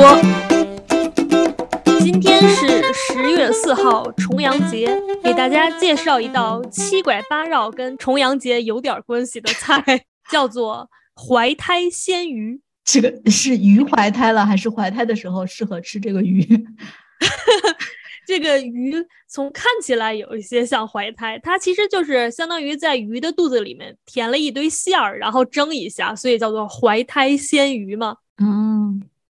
说。今天是十月四号，重阳节，给大家介绍一道七拐八绕跟重阳节有点关系的菜，叫做怀胎鲜鱼。这个是鱼怀胎了，还是怀胎的时候适合吃这个鱼？这个鱼从看起来有一些像怀胎，它其实就是相当于在鱼的肚子里面填了一堆馅儿，然后蒸一下，所以叫做怀胎鲜鱼嘛。嗯，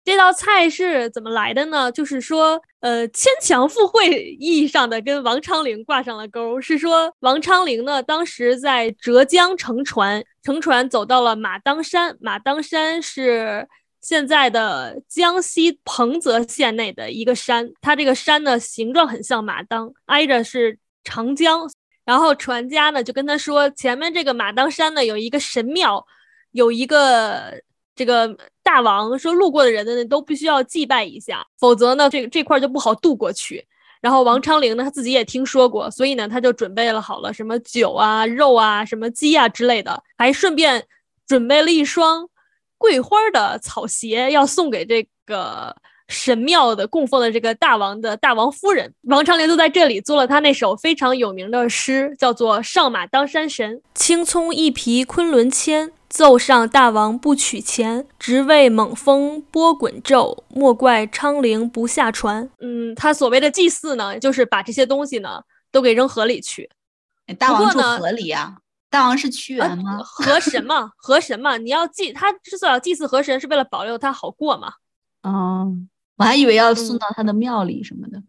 这道菜是怎么来的呢？就是说，呃，牵强附会意义上的跟王昌龄挂上了钩，是说王昌龄呢当时在浙江乘船，乘船走到了马当山，马当山是。现在的江西彭泽县内的一个山，它这个山呢形状很像马当，挨着是长江。然后船家呢就跟他说，前面这个马当山呢有一个神庙，有一个这个大王，说路过的人呢都必须要祭拜一下，否则呢这这块就不好渡过去。然后王昌龄呢他自己也听说过，所以呢他就准备了好了什么酒啊、肉啊、什么鸡啊之类的，还顺便准备了一双。桂花的草鞋要送给这个神庙的供奉的这个大王的大王夫人，王昌龄就在这里做了他那首非常有名的诗，叫做《上马当山神》。青葱一匹昆仑牵，奏上大王不取钱，直为猛风波滚骤，莫怪昌陵不下船。嗯，他所谓的祭祀呢，就是把这些东西呢都给扔河里去。大王住河里呀。大王是屈原吗？河神嘛，河神嘛，你要祭他之所以要祭祀河神，是为了保佑他好过嘛。哦，我还以为要送到他的庙里什么的。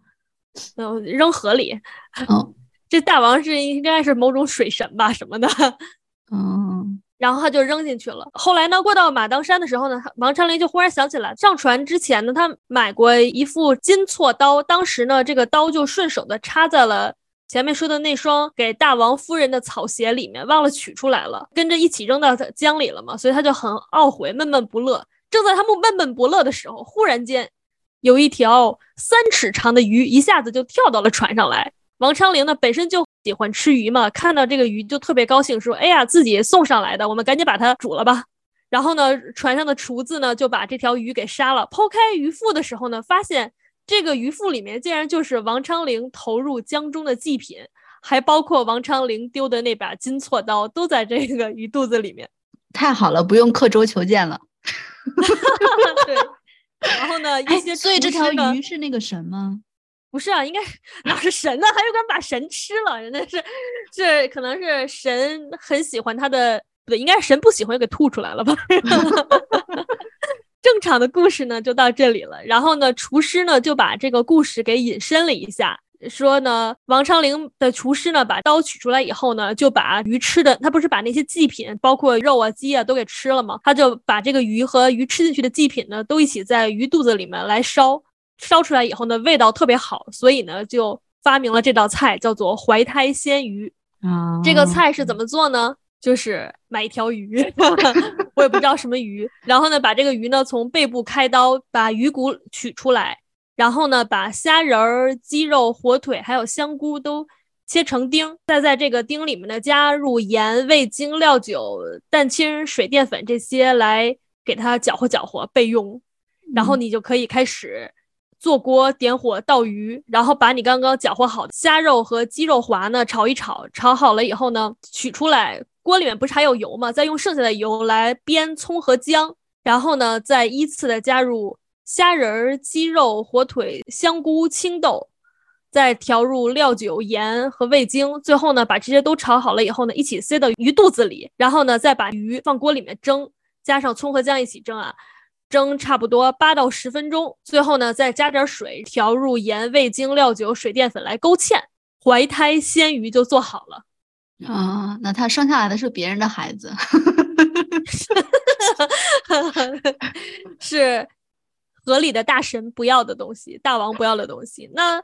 嗯，扔河里。哦，这大王是应该是某种水神吧，什么的。嗯，然后他就扔进去了。后来呢，过到马当山的时候呢，王昌龄就忽然想起来，上船之前呢，他买过一副金错刀，当时呢，这个刀就顺手的插在了。前面说的那双给大王夫人的草鞋里面忘了取出来了，跟着一起扔到江里了嘛，所以他就很懊悔，闷闷不乐。正在他们闷闷不乐的时候，忽然间有一条三尺长的鱼一下子就跳到了船上来。王昌龄呢本身就喜欢吃鱼嘛，看到这个鱼就特别高兴，说：“哎呀，自己送上来的，我们赶紧把它煮了吧。”然后呢，船上的厨子呢就把这条鱼给杀了，剖开鱼腹的时候呢，发现。这个鱼腹里面竟然就是王昌龄投入江中的祭品，还包括王昌龄丢的那把金锉刀，都在这个鱼肚子里面。太好了，不用刻舟求剑了。对。然后呢，一些所以这条鱼是那个神吗？不是啊，应该哪是神呢？还有敢把神吃了，人家是是可能是神很喜欢他的，不对，应该是神不喜欢，又给吐出来了吧。正常的故事呢就到这里了，然后呢，厨师呢就把这个故事给引申了一下，说呢，王昌龄的厨师呢把刀取出来以后呢，就把鱼吃的，他不是把那些祭品，包括肉啊、鸡啊都给吃了吗？他就把这个鱼和鱼吃进去的祭品呢，都一起在鱼肚子里面来烧，烧出来以后呢，味道特别好，所以呢就发明了这道菜，叫做怀胎鲜鱼。啊，这个菜是怎么做呢？就是买一条鱼，我也不知道什么鱼。然后呢，把这个鱼呢从背部开刀，把鱼骨取出来，然后呢，把虾仁儿、鸡肉、火腿还有香菇都切成丁，再在这个丁里面呢加入盐、味精、料酒、蛋清、水淀粉这些来给它搅和搅和备用。然后你就可以开始做锅，点火倒鱼，然后把你刚刚搅和好的虾肉和鸡肉滑呢炒一炒，炒好了以后呢取出来。锅里面不是还有油吗？再用剩下的油来煸葱和姜，然后呢，再依次的加入虾仁、鸡肉、火腿、香菇、青豆，再调入料酒、盐和味精，最后呢，把这些都炒好了以后呢，一起塞到鱼肚子里，然后呢，再把鱼放锅里面蒸，加上葱和姜一起蒸啊，蒸差不多八到十分钟，最后呢，再加点水，调入盐、味精、料酒、水淀粉来勾芡，怀胎鲜鱼就做好了。啊，那他生下来的是别人的孩子，是河里的大神不要的东西，大王不要的东西。那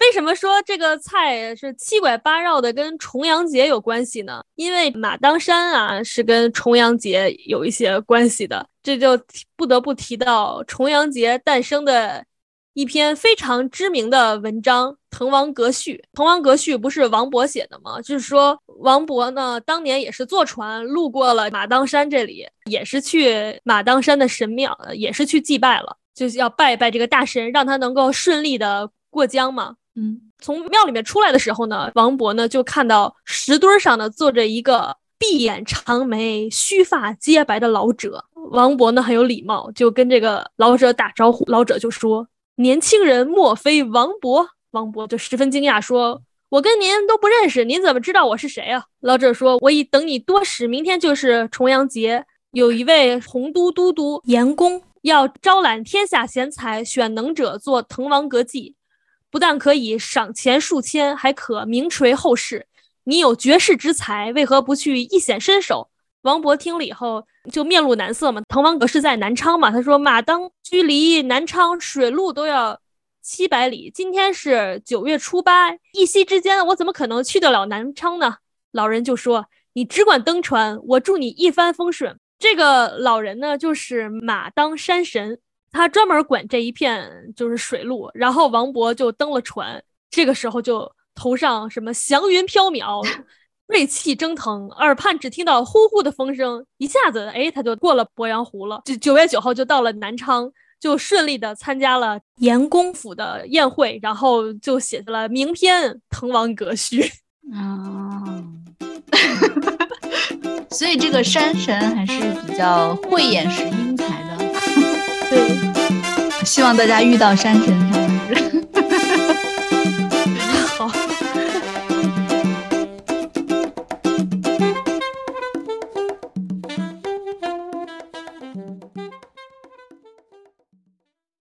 为什么说这个菜是七拐八绕的跟重阳节有关系呢？因为马当山啊是跟重阳节有一些关系的，这就不得不提到重阳节诞生的。一篇非常知名的文章《滕王阁序》。《滕王阁序》不是王勃写的吗？就是说王勃呢，当年也是坐船路过了马当山这里，也是去马当山的神庙，也是去祭拜了。就是要拜一拜这个大神，让他能够顺利的过江嘛。嗯，从庙里面出来的时候呢，王勃呢就看到石墩上呢坐着一个闭眼长眉、须发皆白的老者。王勃呢很有礼貌，就跟这个老者打招呼。老者就说：“年轻人莫非王勃？”王勃就十分惊讶，说：“我跟您都不认识，您怎么知道我是谁啊？”老者说：“我已等你多时，明天就是重阳节，有一位洪都都督严公。”要招揽天下贤才，选能者做滕王阁记，不但可以赏钱数千，还可名垂后世。你有绝世之才，为何不去一显身手？王勃听了以后就面露难色嘛。滕王阁是在南昌嘛，他说：“马当距离南昌水路都要七百里，今天是九月初八，一夕之间，我怎么可能去得了南昌呢？”老人就说：“你只管登船，我祝你一帆风顺。”这个老人呢，就是马当山神，他专门管这一片就是水路。然后王勃就登了船，这个时候就头上什么祥云飘渺，锐气蒸腾，耳畔只听到呼呼的风声，一下子哎，他就过了鄱阳湖了。就九月九号就到了南昌，就顺利的参加了严公府的宴会，然后就写下了名篇《滕王阁序》啊。所以这个山神还是比较慧眼识英才的，对，希望大家遇到山神。